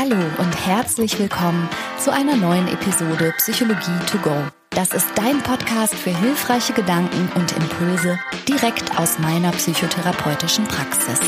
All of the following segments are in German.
Hallo und herzlich willkommen zu einer neuen Episode Psychologie to go. Das ist dein Podcast für hilfreiche Gedanken und Impulse direkt aus meiner psychotherapeutischen Praxis.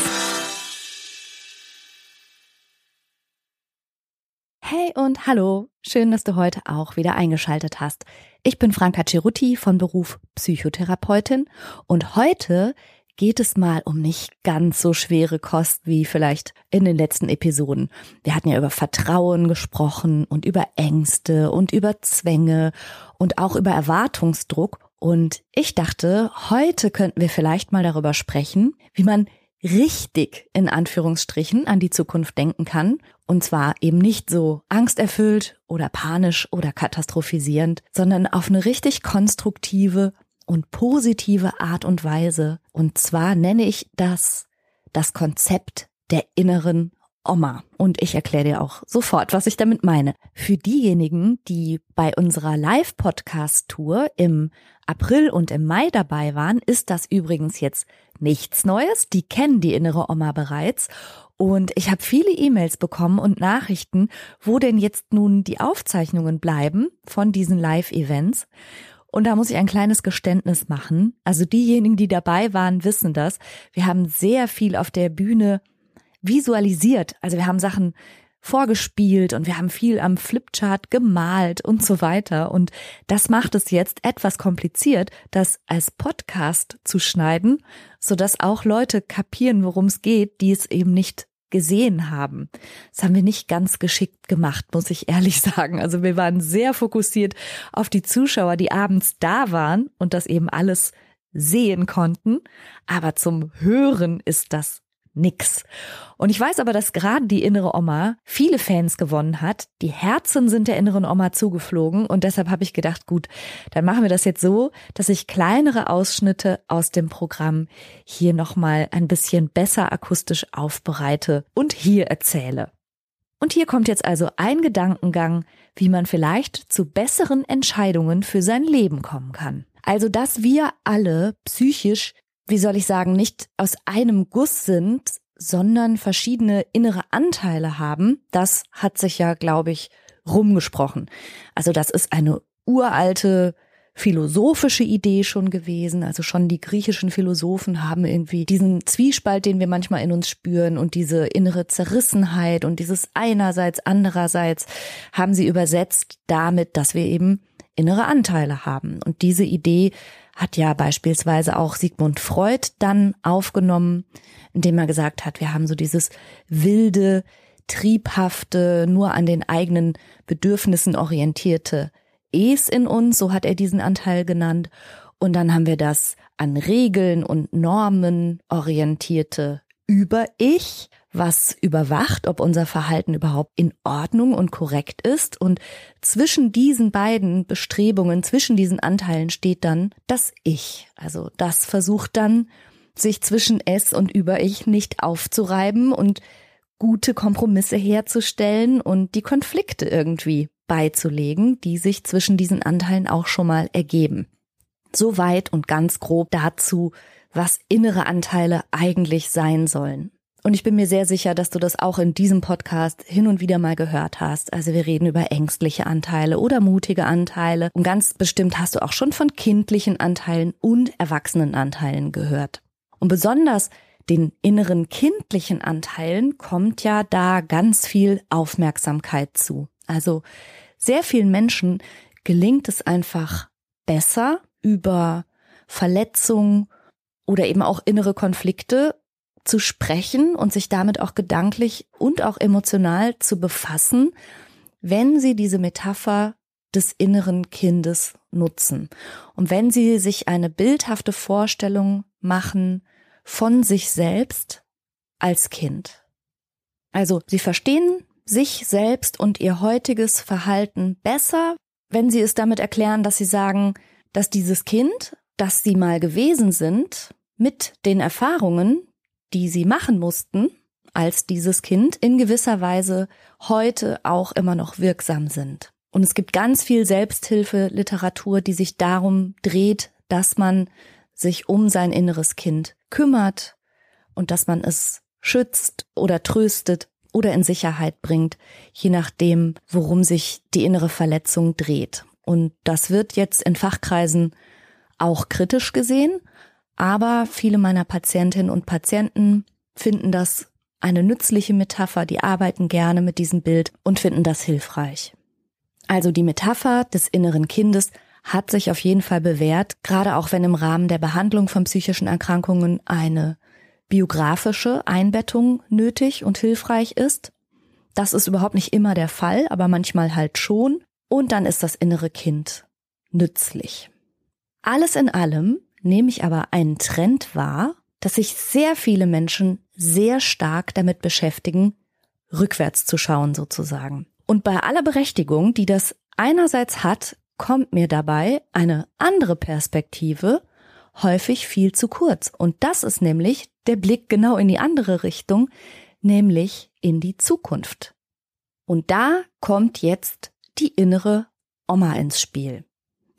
Hey und hallo, schön, dass du heute auch wieder eingeschaltet hast. Ich bin Franka Cerutti von Beruf Psychotherapeutin und heute geht es mal um nicht ganz so schwere Kost wie vielleicht in den letzten Episoden. Wir hatten ja über Vertrauen gesprochen und über Ängste und über Zwänge und auch über Erwartungsdruck. Und ich dachte, heute könnten wir vielleicht mal darüber sprechen, wie man richtig in Anführungsstrichen an die Zukunft denken kann. Und zwar eben nicht so angsterfüllt oder panisch oder katastrophisierend, sondern auf eine richtig konstruktive und positive Art und Weise. Und zwar nenne ich das das Konzept der inneren Oma. Und ich erkläre dir auch sofort, was ich damit meine. Für diejenigen, die bei unserer Live-Podcast-Tour im April und im Mai dabei waren, ist das übrigens jetzt nichts Neues. Die kennen die innere Oma bereits. Und ich habe viele E-Mails bekommen und Nachrichten, wo denn jetzt nun die Aufzeichnungen bleiben von diesen Live-Events. Und da muss ich ein kleines Geständnis machen. Also diejenigen, die dabei waren, wissen das. Wir haben sehr viel auf der Bühne visualisiert. Also wir haben Sachen vorgespielt und wir haben viel am Flipchart gemalt und so weiter. Und das macht es jetzt etwas kompliziert, das als Podcast zu schneiden, sodass auch Leute kapieren, worum es geht, die es eben nicht gesehen haben. Das haben wir nicht ganz geschickt gemacht, muss ich ehrlich sagen. Also wir waren sehr fokussiert auf die Zuschauer, die abends da waren und das eben alles sehen konnten. Aber zum Hören ist das nix. Und ich weiß aber, dass gerade die innere Oma viele Fans gewonnen hat. Die Herzen sind der inneren Oma zugeflogen und deshalb habe ich gedacht, gut, dann machen wir das jetzt so, dass ich kleinere Ausschnitte aus dem Programm hier nochmal ein bisschen besser akustisch aufbereite und hier erzähle. Und hier kommt jetzt also ein Gedankengang, wie man vielleicht zu besseren Entscheidungen für sein Leben kommen kann. Also, dass wir alle psychisch wie soll ich sagen, nicht aus einem Guss sind, sondern verschiedene innere Anteile haben, das hat sich ja, glaube ich, rumgesprochen. Also das ist eine uralte philosophische Idee schon gewesen. Also schon die griechischen Philosophen haben irgendwie diesen Zwiespalt, den wir manchmal in uns spüren und diese innere Zerrissenheit und dieses einerseits, andererseits haben sie übersetzt damit, dass wir eben innere Anteile haben. Und diese Idee hat ja beispielsweise auch Sigmund Freud dann aufgenommen, indem er gesagt hat, wir haben so dieses wilde, triebhafte, nur an den eigenen Bedürfnissen orientierte Es in uns, so hat er diesen Anteil genannt. Und dann haben wir das an Regeln und Normen orientierte Über-Ich, was überwacht, ob unser Verhalten überhaupt in Ordnung und korrekt ist. Und zwischen diesen beiden Bestrebungen, zwischen diesen Anteilen steht dann das Ich. Also das versucht dann, sich zwischen Es und Über-Ich nicht aufzureiben und gute Kompromisse herzustellen und die Konflikte irgendwie beizulegen, die sich zwischen diesen Anteilen auch schon mal ergeben. Soweit und ganz grob dazu, was innere Anteile eigentlich sein sollen. Und ich bin mir sehr sicher, dass du das auch in diesem Podcast hin und wieder mal gehört hast. Also wir reden über ängstliche Anteile oder mutige Anteile. Und ganz bestimmt hast du auch schon von kindlichen Anteilen und erwachsenen Anteilen gehört. Und besonders den inneren kindlichen Anteilen kommt ja da ganz viel Aufmerksamkeit zu. Also sehr vielen Menschen gelingt es einfach besser über Verletzungen oder eben auch innere Konflikte zu sprechen und sich damit auch gedanklich und auch emotional zu befassen, wenn sie diese Metapher des inneren Kindes nutzen. Und wenn sie sich eine bildhafte Vorstellung machen von sich selbst als Kind. Also sie verstehen sich selbst und ihr heutiges Verhalten besser, wenn sie es damit erklären, dass sie sagen, dass dieses Kind, das sie mal gewesen sind, mit den Erfahrungen, die sie machen mussten als dieses Kind, in gewisser Weise heute auch immer noch wirksam sind. Und es gibt ganz viel Selbsthilfeliteratur, die sich darum dreht, dass man sich um sein inneres Kind kümmert und dass man es schützt oder tröstet oder in Sicherheit bringt, je nachdem, worum sich die innere Verletzung dreht. Und das wird jetzt in Fachkreisen auch kritisch gesehen, aber viele meiner Patientinnen und Patienten finden das eine nützliche Metapher, die arbeiten gerne mit diesem Bild und finden das hilfreich. Also die Metapher des inneren Kindes hat sich auf jeden Fall bewährt, gerade auch wenn im Rahmen der Behandlung von psychischen Erkrankungen eine biografische Einbettung nötig und hilfreich ist. Das ist überhaupt nicht immer der Fall, aber manchmal halt schon. Und dann ist das innere Kind nützlich. Alles in allem nehme ich aber einen Trend wahr, dass sich sehr viele Menschen sehr stark damit beschäftigen, rückwärts zu schauen sozusagen. Und bei aller Berechtigung, die das einerseits hat, kommt mir dabei eine andere Perspektive häufig viel zu kurz. Und das ist nämlich der Blick genau in die andere Richtung, nämlich in die Zukunft. Und da kommt jetzt die innere Oma ins Spiel.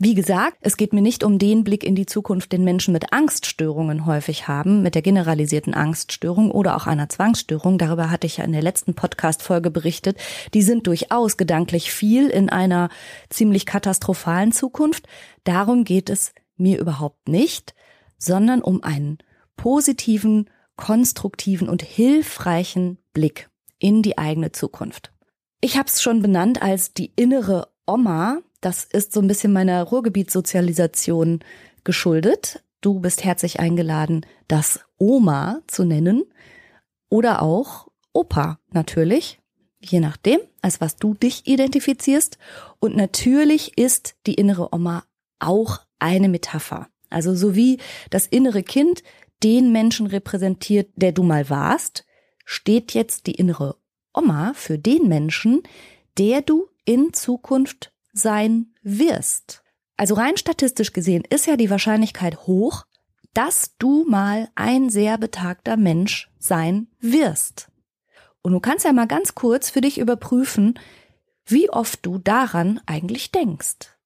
Wie gesagt, es geht mir nicht um den Blick in die Zukunft, den Menschen mit Angststörungen häufig haben, mit der generalisierten Angststörung oder auch einer Zwangsstörung. Darüber hatte ich ja in der letzten Podcast-Folge berichtet. Die sind durchaus gedanklich viel in einer ziemlich katastrophalen Zukunft. Darum geht es mir überhaupt nicht, sondern um einen positiven, konstruktiven und hilfreichen Blick in die eigene Zukunft. Ich habe es schon benannt als die innere Oma, das ist so ein bisschen meiner Ruhrgebietssozialisation geschuldet. Du bist herzlich eingeladen, das Oma zu nennen oder auch Opa natürlich, je nachdem, als was du dich identifizierst. Und natürlich ist die innere Oma auch eine Metapher. Also so wie das innere Kind den Menschen repräsentiert, der du mal warst, steht jetzt die innere Oma für den Menschen, der du in Zukunft sein wirst. Also rein statistisch gesehen ist ja die Wahrscheinlichkeit hoch, dass du mal ein sehr betagter Mensch sein wirst. Und du kannst ja mal ganz kurz für dich überprüfen, wie oft du daran eigentlich denkst.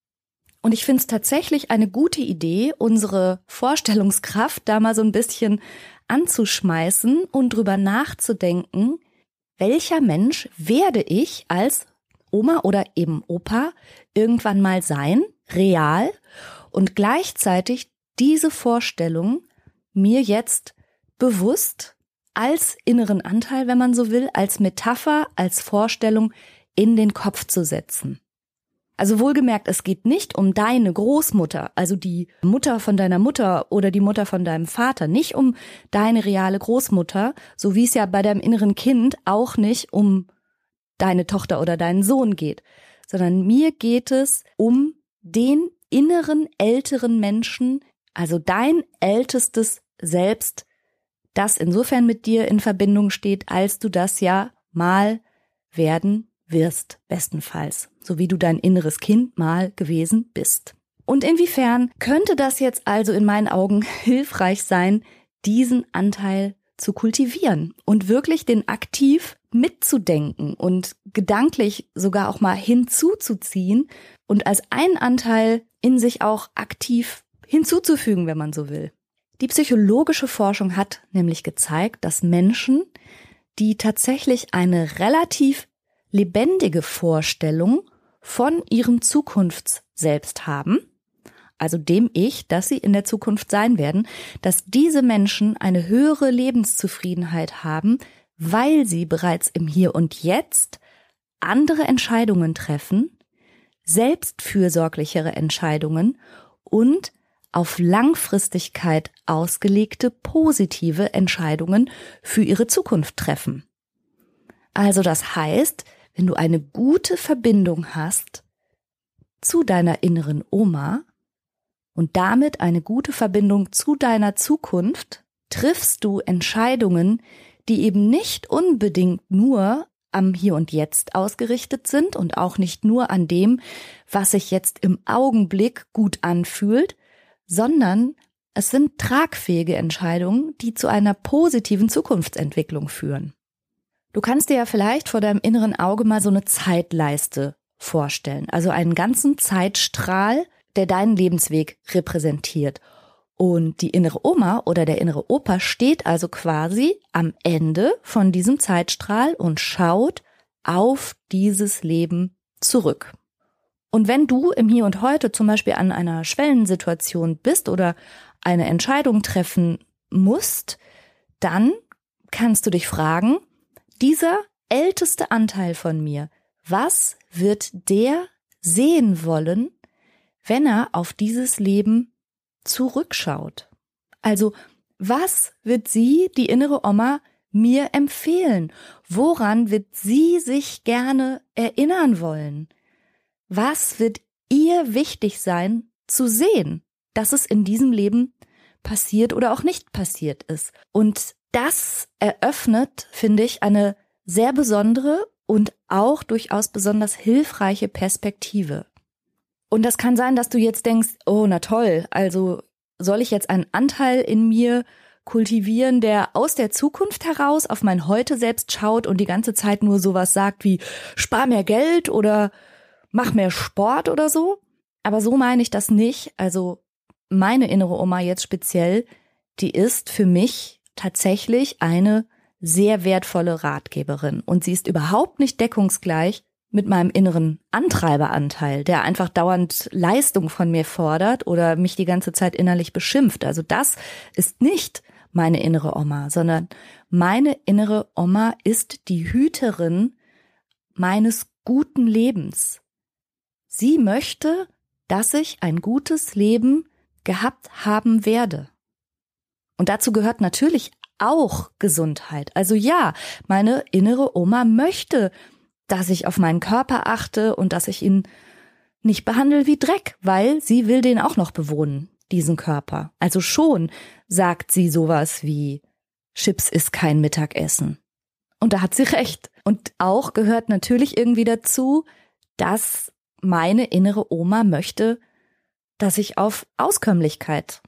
Und ich finde es tatsächlich eine gute Idee, unsere Vorstellungskraft da mal so ein bisschen anzuschmeißen und drüber nachzudenken, welcher Mensch werde ich als Oma oder eben Opa irgendwann mal sein, real, und gleichzeitig diese Vorstellung mir jetzt bewusst als inneren Anteil, wenn man so will, als Metapher, als Vorstellung in den Kopf zu setzen. Also wohlgemerkt, es geht nicht um deine Großmutter, also die Mutter von deiner Mutter oder die Mutter von deinem Vater, nicht um deine reale Großmutter, so wie es ja bei deinem inneren Kind auch nicht um deine Tochter oder deinen Sohn geht, sondern mir geht es um den inneren älteren Menschen, also dein ältestes Selbst, das insofern mit dir in Verbindung steht, als du das ja mal werden wirst, bestenfalls, so wie du dein inneres Kind mal gewesen bist. Und inwiefern könnte das jetzt also in meinen Augen hilfreich sein, diesen Anteil zu kultivieren und wirklich den aktiv mitzudenken und gedanklich sogar auch mal hinzuzuziehen und als einen Anteil in sich auch aktiv hinzuzufügen, wenn man so will. Die psychologische Forschung hat nämlich gezeigt, dass Menschen, die tatsächlich eine relativ lebendige Vorstellung von ihrem Zukunftsselbst haben, also dem Ich, dass sie in der Zukunft sein werden, dass diese Menschen eine höhere Lebenszufriedenheit haben, weil sie bereits im Hier und Jetzt andere Entscheidungen treffen, selbstfürsorglichere Entscheidungen und auf Langfristigkeit ausgelegte positive Entscheidungen für ihre Zukunft treffen. Also das heißt, wenn du eine gute Verbindung hast zu deiner inneren Oma und damit eine gute Verbindung zu deiner Zukunft, triffst du Entscheidungen, die eben nicht unbedingt nur am Hier und Jetzt ausgerichtet sind und auch nicht nur an dem, was sich jetzt im Augenblick gut anfühlt, sondern es sind tragfähige Entscheidungen, die zu einer positiven Zukunftsentwicklung führen. Du kannst dir ja vielleicht vor deinem inneren Auge mal so eine Zeitleiste vorstellen, also einen ganzen Zeitstrahl, der deinen Lebensweg repräsentiert. Und die innere Oma oder der innere Opa steht also quasi am Ende von diesem Zeitstrahl und schaut auf dieses Leben zurück. Und wenn du im Hier und Heute zum Beispiel an einer Schwellensituation bist oder eine Entscheidung treffen musst, dann kannst du dich fragen, dieser älteste Anteil von mir, was wird der sehen wollen, wenn er auf dieses Leben zurückschaut. Also, was wird sie, die innere Oma, mir empfehlen? Woran wird sie sich gerne erinnern wollen? Was wird ihr wichtig sein zu sehen, dass es in diesem Leben passiert oder auch nicht passiert ist? Und das eröffnet, finde ich, eine sehr besondere und auch durchaus besonders hilfreiche Perspektive. Und das kann sein, dass du jetzt denkst, oh, na toll, also soll ich jetzt einen Anteil in mir kultivieren, der aus der Zukunft heraus auf mein Heute selbst schaut und die ganze Zeit nur sowas sagt wie spar mehr Geld oder mach mehr Sport oder so. Aber so meine ich das nicht. Also meine innere Oma jetzt speziell, die ist für mich tatsächlich eine sehr wertvolle Ratgeberin und sie ist überhaupt nicht deckungsgleich mit meinem inneren Antreiberanteil, der einfach dauernd Leistung von mir fordert oder mich die ganze Zeit innerlich beschimpft. Also das ist nicht meine innere Oma, sondern meine innere Oma ist die Hüterin meines guten Lebens. Sie möchte, dass ich ein gutes Leben gehabt haben werde. Und dazu gehört natürlich auch Gesundheit. Also ja, meine innere Oma möchte, dass ich auf meinen Körper achte und dass ich ihn nicht behandle wie Dreck, weil sie will den auch noch bewohnen, diesen Körper. Also schon sagt sie sowas wie Chips ist kein Mittagessen. Und da hat sie recht. Und auch gehört natürlich irgendwie dazu, dass meine innere Oma möchte, dass ich auf Auskömmlichkeit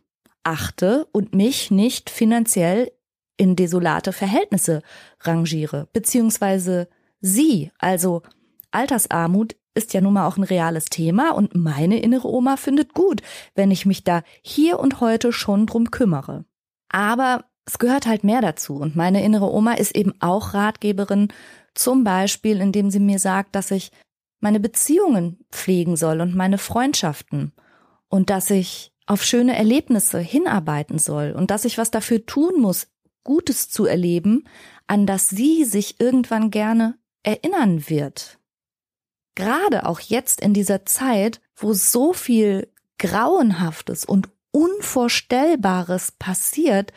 achte und mich nicht finanziell in desolate Verhältnisse rangiere, beziehungsweise sie, also Altersarmut ist ja nun mal auch ein reales Thema und meine innere Oma findet gut, wenn ich mich da hier und heute schon drum kümmere. Aber es gehört halt mehr dazu und meine innere Oma ist eben auch Ratgeberin, zum Beispiel indem sie mir sagt, dass ich meine Beziehungen pflegen soll und meine Freundschaften und dass ich auf schöne Erlebnisse hinarbeiten soll und dass ich was dafür tun muss, Gutes zu erleben, an das sie sich irgendwann gerne erinnern wird. Gerade auch jetzt in dieser Zeit, wo so viel Grauenhaftes und Unvorstellbares passiert,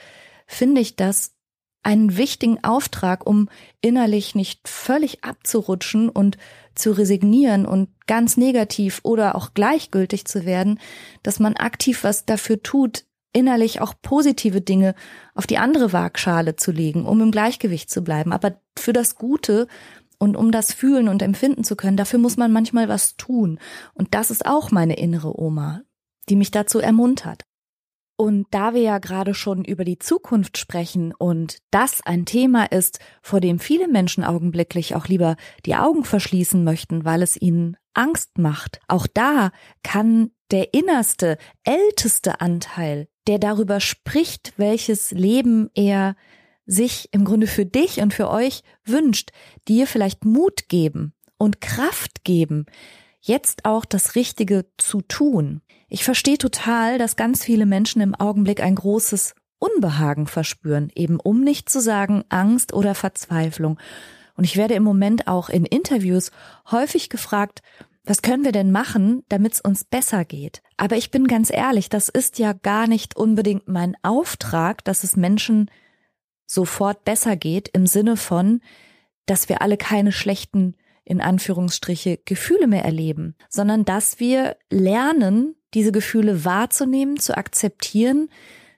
finde ich das einen wichtigen Auftrag, um innerlich nicht völlig abzurutschen und zu resignieren und ganz negativ oder auch gleichgültig zu werden, dass man aktiv was dafür tut, innerlich auch positive Dinge auf die andere Waagschale zu legen, um im Gleichgewicht zu bleiben. Aber für das Gute und um das fühlen und empfinden zu können, dafür muss man manchmal was tun. Und das ist auch meine innere Oma, die mich dazu ermuntert. Und da wir ja gerade schon über die Zukunft sprechen und das ein Thema ist, vor dem viele Menschen augenblicklich auch lieber die Augen verschließen möchten, weil es ihnen Angst macht, auch da kann der innerste, älteste Anteil, der darüber spricht, welches Leben er sich im Grunde für dich und für euch wünscht, dir vielleicht Mut geben und Kraft geben, jetzt auch das Richtige zu tun. Ich verstehe total, dass ganz viele Menschen im Augenblick ein großes Unbehagen verspüren, eben um nicht zu sagen Angst oder Verzweiflung. Und ich werde im Moment auch in Interviews häufig gefragt, was können wir denn machen, damit es uns besser geht? Aber ich bin ganz ehrlich, das ist ja gar nicht unbedingt mein Auftrag, dass es Menschen sofort besser geht im Sinne von, dass wir alle keine schlechten in Anführungsstriche Gefühle mehr erleben, sondern dass wir lernen, diese Gefühle wahrzunehmen, zu akzeptieren,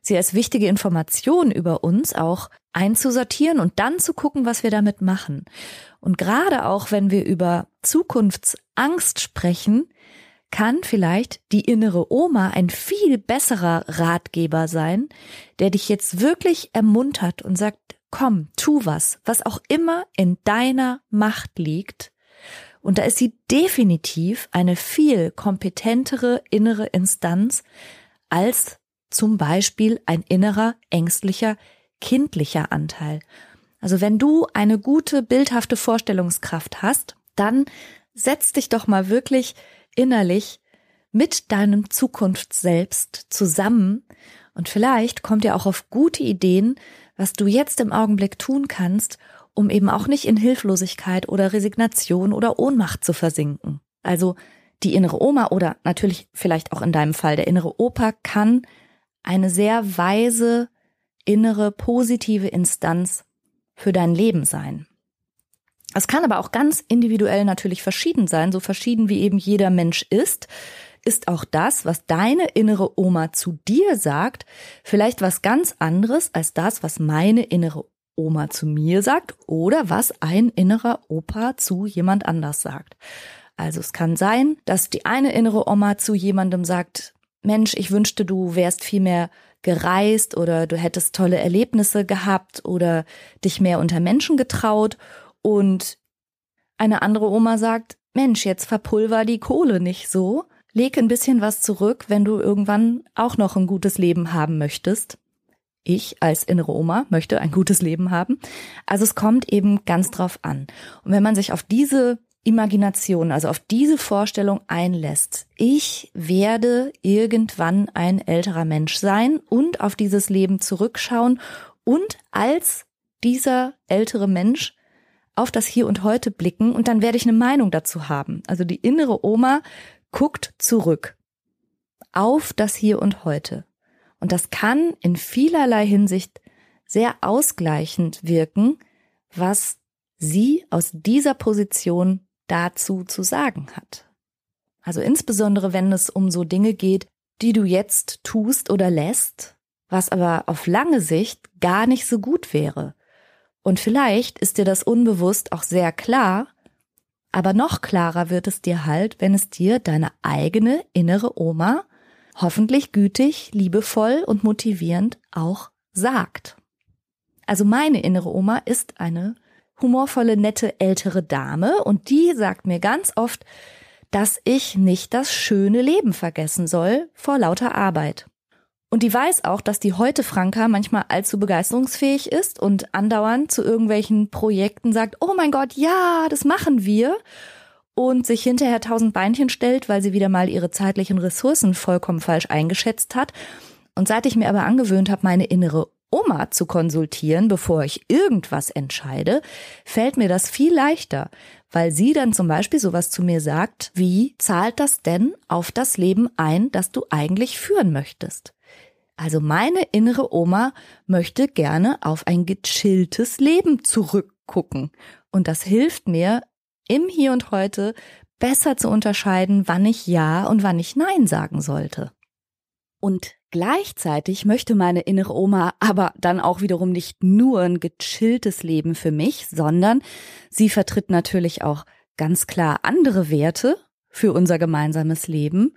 sie als wichtige Information über uns auch einzusortieren und dann zu gucken, was wir damit machen. Und gerade auch, wenn wir über Zukunftsangst sprechen, kann vielleicht die innere Oma ein viel besserer Ratgeber sein, der dich jetzt wirklich ermuntert und sagt, komm, tu was, was auch immer in deiner Macht liegt, und da ist sie definitiv eine viel kompetentere innere Instanz als zum Beispiel ein innerer, ängstlicher, kindlicher Anteil. Also wenn du eine gute, bildhafte Vorstellungskraft hast, dann setz dich doch mal wirklich innerlich mit deinem Zukunftsselbst zusammen und vielleicht kommt ihr auch auf gute Ideen, was du jetzt im Augenblick tun kannst, um eben auch nicht in Hilflosigkeit oder Resignation oder Ohnmacht zu versinken. Also die innere Oma oder natürlich vielleicht auch in deinem Fall der innere Opa kann eine sehr weise, innere, positive Instanz für dein Leben sein. Es kann aber auch ganz individuell natürlich verschieden sein, so verschieden wie eben jeder Mensch ist ist auch das, was deine innere Oma zu dir sagt, vielleicht was ganz anderes als das, was meine innere Oma zu mir sagt oder was ein innerer Opa zu jemand anders sagt. Also es kann sein, dass die eine innere Oma zu jemandem sagt, Mensch, ich wünschte, du wärst viel mehr gereist oder du hättest tolle Erlebnisse gehabt oder dich mehr unter Menschen getraut und eine andere Oma sagt, Mensch, jetzt verpulver die Kohle nicht so leg ein bisschen was zurück, wenn du irgendwann auch noch ein gutes Leben haben möchtest. Ich als innere Oma möchte ein gutes Leben haben. Also es kommt eben ganz drauf an. Und wenn man sich auf diese Imagination, also auf diese Vorstellung einlässt, ich werde irgendwann ein älterer Mensch sein und auf dieses Leben zurückschauen und als dieser ältere Mensch auf das Hier und Heute blicken und dann werde ich eine Meinung dazu haben. Also die innere Oma guckt zurück auf das Hier und Heute. Und das kann in vielerlei Hinsicht sehr ausgleichend wirken, was sie aus dieser Position dazu zu sagen hat. Also insbesondere, wenn es um so Dinge geht, die du jetzt tust oder lässt, was aber auf lange Sicht gar nicht so gut wäre. Und vielleicht ist dir das unbewusst auch sehr klar, aber noch klarer wird es dir halt, wenn es dir deine eigene innere Oma hoffentlich gütig, liebevoll und motivierend auch sagt. Also meine innere Oma ist eine humorvolle, nette ältere Dame und die sagt mir ganz oft, dass ich nicht das schöne Leben vergessen soll vor lauter Arbeit. Und die weiß auch, dass die heute Franka manchmal allzu begeisterungsfähig ist und andauernd zu irgendwelchen Projekten sagt, oh mein Gott, ja, das machen wir. Und sich hinterher tausend Beinchen stellt, weil sie wieder mal ihre zeitlichen Ressourcen vollkommen falsch eingeschätzt hat. Und seit ich mir aber angewöhnt habe, meine innere Oma zu konsultieren, bevor ich irgendwas entscheide, fällt mir das viel leichter, weil sie dann zum Beispiel sowas zu mir sagt, wie zahlt das denn auf das Leben ein, das du eigentlich führen möchtest? Also meine innere Oma möchte gerne auf ein gechilltes Leben zurückgucken. Und das hilft mir im Hier und heute besser zu unterscheiden, wann ich Ja und wann ich Nein sagen sollte. Und gleichzeitig möchte meine innere Oma aber dann auch wiederum nicht nur ein gechilltes Leben für mich, sondern sie vertritt natürlich auch ganz klar andere Werte für unser gemeinsames Leben,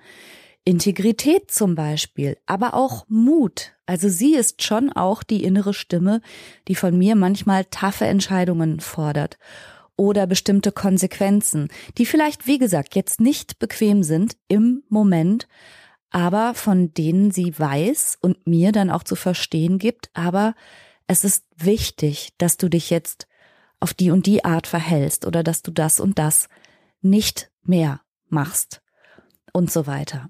Integrität zum Beispiel, aber auch Mut. Also sie ist schon auch die innere Stimme, die von mir manchmal taffe Entscheidungen fordert oder bestimmte Konsequenzen, die vielleicht, wie gesagt, jetzt nicht bequem sind im Moment, aber von denen sie weiß und mir dann auch zu verstehen gibt, aber es ist wichtig, dass du dich jetzt auf die und die Art verhältst oder dass du das und das nicht mehr machst und so weiter.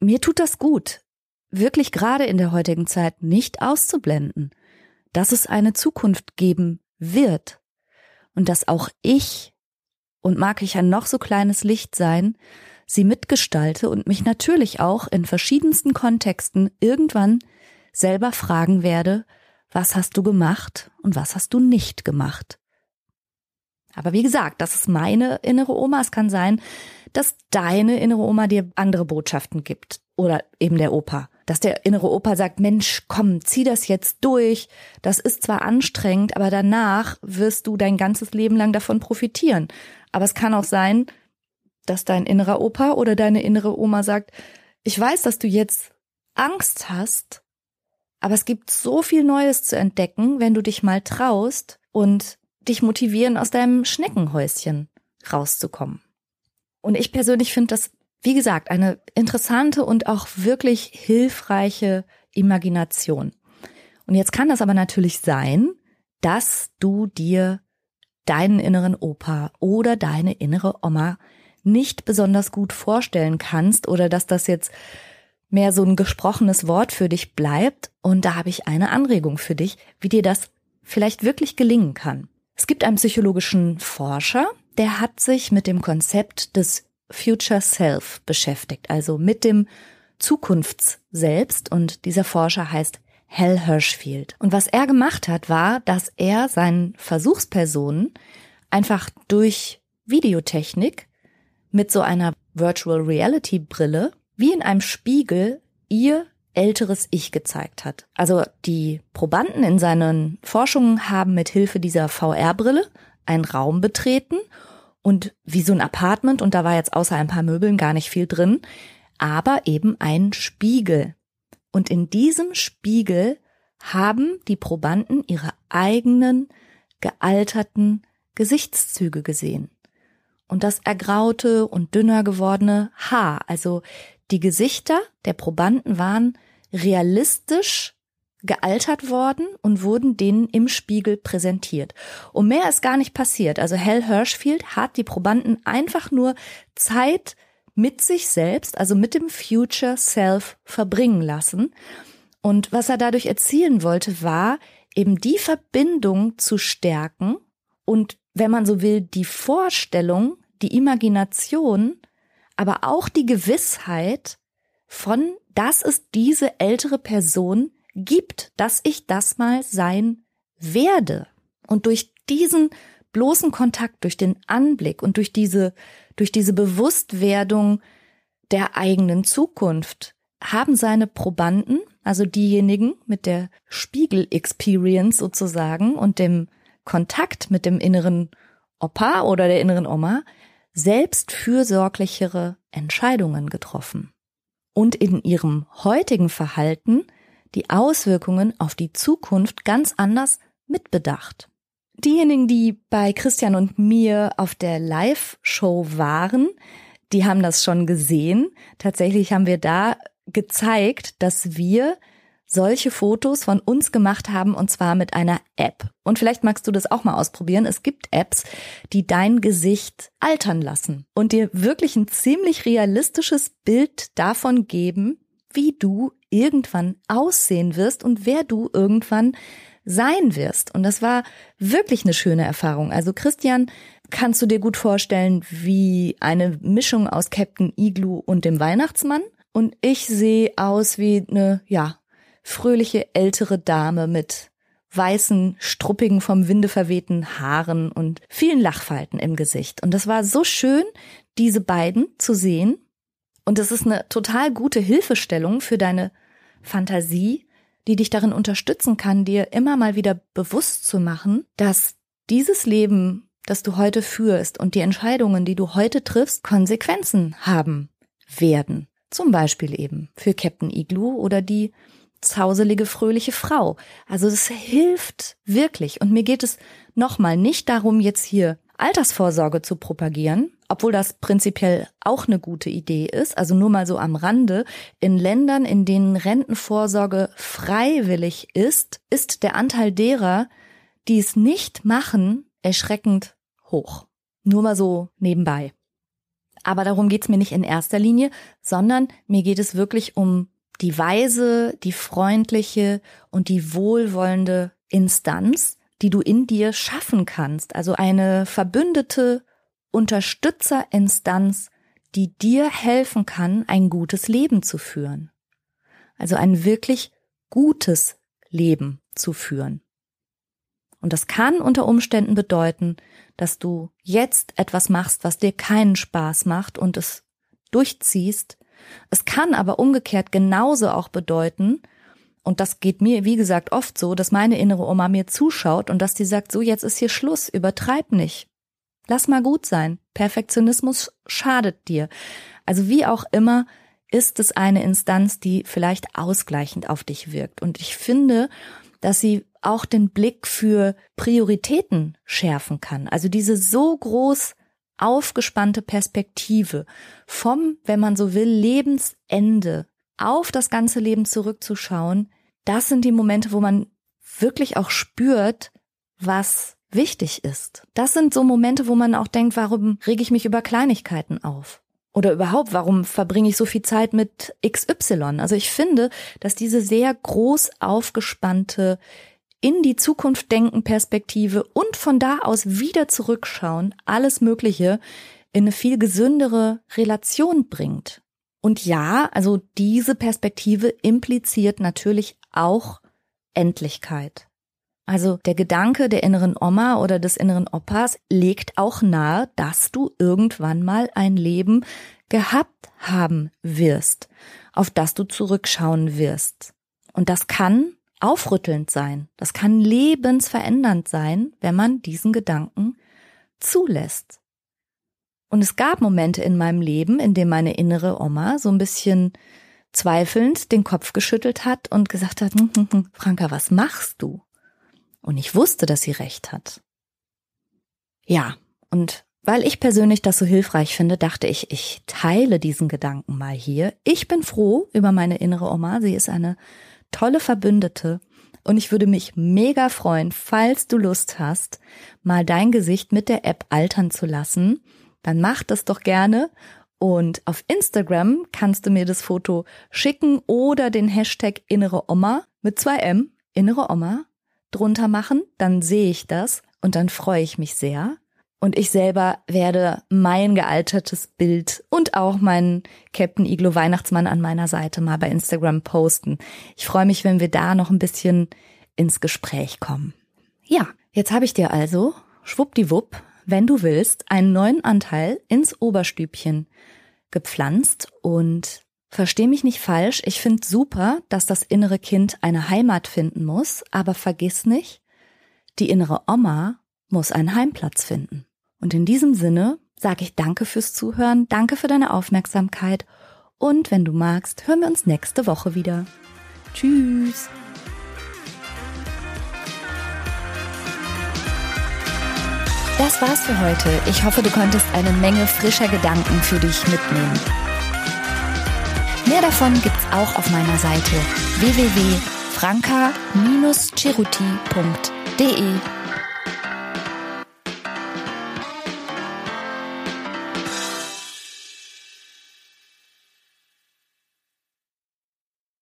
Mir tut das gut, wirklich gerade in der heutigen Zeit nicht auszublenden, dass es eine Zukunft geben wird und dass auch ich, und mag ich ein noch so kleines Licht sein, sie mitgestalte und mich natürlich auch in verschiedensten Kontexten irgendwann selber fragen werde, was hast du gemacht und was hast du nicht gemacht. Aber wie gesagt, das ist meine innere Oma. Es kann sein, dass deine innere Oma dir andere Botschaften gibt oder eben der Opa. Dass der innere Opa sagt, Mensch, komm, zieh das jetzt durch. Das ist zwar anstrengend, aber danach wirst du dein ganzes Leben lang davon profitieren. Aber es kann auch sein, dass dein innerer Opa oder deine innere Oma sagt, ich weiß, dass du jetzt Angst hast, aber es gibt so viel Neues zu entdecken, wenn du dich mal traust und dich motivieren, aus deinem Schneckenhäuschen rauszukommen. Und ich persönlich finde das, wie gesagt, eine interessante und auch wirklich hilfreiche Imagination. Und jetzt kann das aber natürlich sein, dass du dir deinen inneren Opa oder deine innere Oma nicht besonders gut vorstellen kannst oder dass das jetzt mehr so ein gesprochenes Wort für dich bleibt. Und da habe ich eine Anregung für dich, wie dir das vielleicht wirklich gelingen kann. Es gibt einen psychologischen Forscher, der hat sich mit dem Konzept des Future Self beschäftigt, also mit dem Zukunftsselbst. Und dieser Forscher heißt Hal Hirschfield. Und was er gemacht hat, war, dass er seinen Versuchspersonen einfach durch Videotechnik mit so einer Virtual Reality Brille wie in einem Spiegel ihr älteres Ich gezeigt hat. Also die Probanden in seinen Forschungen haben mit Hilfe dieser VR-Brille einen Raum betreten und wie so ein Apartment und da war jetzt außer ein paar Möbeln gar nicht viel drin, aber eben ein Spiegel. Und in diesem Spiegel haben die Probanden ihre eigenen gealterten Gesichtszüge gesehen. Und das ergraute und dünner gewordene Haar, also die Gesichter der Probanden waren realistisch gealtert worden und wurden denen im Spiegel präsentiert. Und mehr ist gar nicht passiert. Also Hal Hirschfield hat die Probanden einfach nur Zeit mit sich selbst, also mit dem Future Self verbringen lassen. Und was er dadurch erzielen wollte, war eben die Verbindung zu stärken und, wenn man so will, die Vorstellung, die Imagination, aber auch die Gewissheit von, dass es diese ältere Person gibt, dass ich das mal sein werde. Und durch diesen bloßen Kontakt, durch den Anblick und durch diese, durch diese Bewusstwerdung der eigenen Zukunft haben seine Probanden, also diejenigen mit der Spiegel-Experience sozusagen und dem Kontakt mit dem inneren Opa oder der inneren Oma, selbst fürsorglichere Entscheidungen getroffen und in ihrem heutigen Verhalten die Auswirkungen auf die Zukunft ganz anders mitbedacht. Diejenigen, die bei Christian und mir auf der Live-Show waren, die haben das schon gesehen. Tatsächlich haben wir da gezeigt, dass wir solche Fotos von uns gemacht haben und zwar mit einer App. Und vielleicht magst du das auch mal ausprobieren. Es gibt Apps, die dein Gesicht altern lassen und dir wirklich ein ziemlich realistisches Bild davon geben, wie du irgendwann aussehen wirst und wer du irgendwann sein wirst. Und das war wirklich eine schöne Erfahrung. Also Christian, kannst du dir gut vorstellen, wie eine Mischung aus Captain Igloo und dem Weihnachtsmann? Und ich sehe aus wie eine, ja, fröhliche ältere Dame mit weißen, struppigen, vom Winde verwehten Haaren und vielen Lachfalten im Gesicht. Und das war so schön, diese beiden zu sehen. Und es ist eine total gute Hilfestellung für deine Fantasie, die dich darin unterstützen kann, dir immer mal wieder bewusst zu machen, dass dieses Leben, das du heute führst und die Entscheidungen, die du heute triffst, Konsequenzen haben werden. Zum Beispiel eben für Captain Igloo oder die zauselige, fröhliche Frau. Also es hilft wirklich. Und mir geht es nochmal nicht darum, jetzt hier Altersvorsorge zu propagieren, obwohl das prinzipiell auch eine gute Idee ist. Also nur mal so am Rande. In Ländern, in denen Rentenvorsorge freiwillig ist, ist der Anteil derer, die es nicht machen, erschreckend hoch. Nur mal so nebenbei. Aber darum geht's mir nicht in erster Linie, sondern mir geht es wirklich um die weise, die freundliche und die wohlwollende Instanz, die du in dir schaffen kannst. Also eine verbündete Unterstützerinstanz, die dir helfen kann, ein gutes Leben zu führen. Also ein wirklich gutes Leben zu führen. Und das kann unter Umständen bedeuten, dass du jetzt etwas machst, was dir keinen Spaß macht und es durchziehst, es kann aber umgekehrt genauso auch bedeuten, und das geht mir, wie gesagt, oft so, dass meine innere Oma mir zuschaut und dass die sagt, so jetzt ist hier Schluss, übertreib nicht. Lass mal gut sein. Perfektionismus schadet dir. Also wie auch immer ist es eine Instanz, die vielleicht ausgleichend auf dich wirkt. Und ich finde, dass sie auch den Blick für Prioritäten schärfen kann. Also diese so groß aufgespannte Perspektive vom, wenn man so will, Lebensende auf das ganze Leben zurückzuschauen, das sind die Momente, wo man wirklich auch spürt, was wichtig ist. Das sind so Momente, wo man auch denkt, warum rege ich mich über Kleinigkeiten auf? Oder überhaupt, warum verbringe ich so viel Zeit mit XY? Also ich finde, dass diese sehr groß aufgespannte in die Zukunft denken Perspektive und von da aus wieder zurückschauen, alles Mögliche in eine viel gesündere Relation bringt. Und ja, also diese Perspektive impliziert natürlich auch Endlichkeit. Also der Gedanke der inneren Oma oder des inneren Opas legt auch nahe, dass du irgendwann mal ein Leben gehabt haben wirst, auf das du zurückschauen wirst. Und das kann aufrüttelnd sein, das kann lebensverändernd sein, wenn man diesen Gedanken zulässt. Und es gab Momente in meinem Leben, in denen meine innere Oma so ein bisschen zweifelnd den Kopf geschüttelt hat und gesagt hat, hm, hm, hm, Franka, was machst du? Und ich wusste, dass sie recht hat. Ja, und weil ich persönlich das so hilfreich finde, dachte ich, ich teile diesen Gedanken mal hier. Ich bin froh über meine innere Oma. Sie ist eine tolle Verbündete. Und ich würde mich mega freuen, falls du Lust hast, mal dein Gesicht mit der App altern zu lassen. Dann mach das doch gerne. Und auf Instagram kannst du mir das Foto schicken oder den Hashtag innere Oma mit zwei M, innere Oma drunter machen, dann sehe ich das und dann freue ich mich sehr. Und ich selber werde mein gealtertes Bild und auch meinen Captain Iglo Weihnachtsmann an meiner Seite mal bei Instagram posten. Ich freue mich, wenn wir da noch ein bisschen ins Gespräch kommen. Ja, jetzt habe ich dir also, schwuppdiwupp, wenn du willst, einen neuen Anteil ins Oberstübchen gepflanzt und Versteh mich nicht falsch, ich finde super, dass das innere Kind eine Heimat finden muss, aber vergiss nicht, die innere Oma muss einen Heimplatz finden. Und in diesem Sinne sage ich danke fürs Zuhören, danke für deine Aufmerksamkeit und wenn du magst, hören wir uns nächste Woche wieder. Tschüss. Das war's für heute. Ich hoffe, du konntest eine Menge frischer Gedanken für dich mitnehmen. Mehr davon gibt's auch auf meiner Seite www.franca-ceruti.de.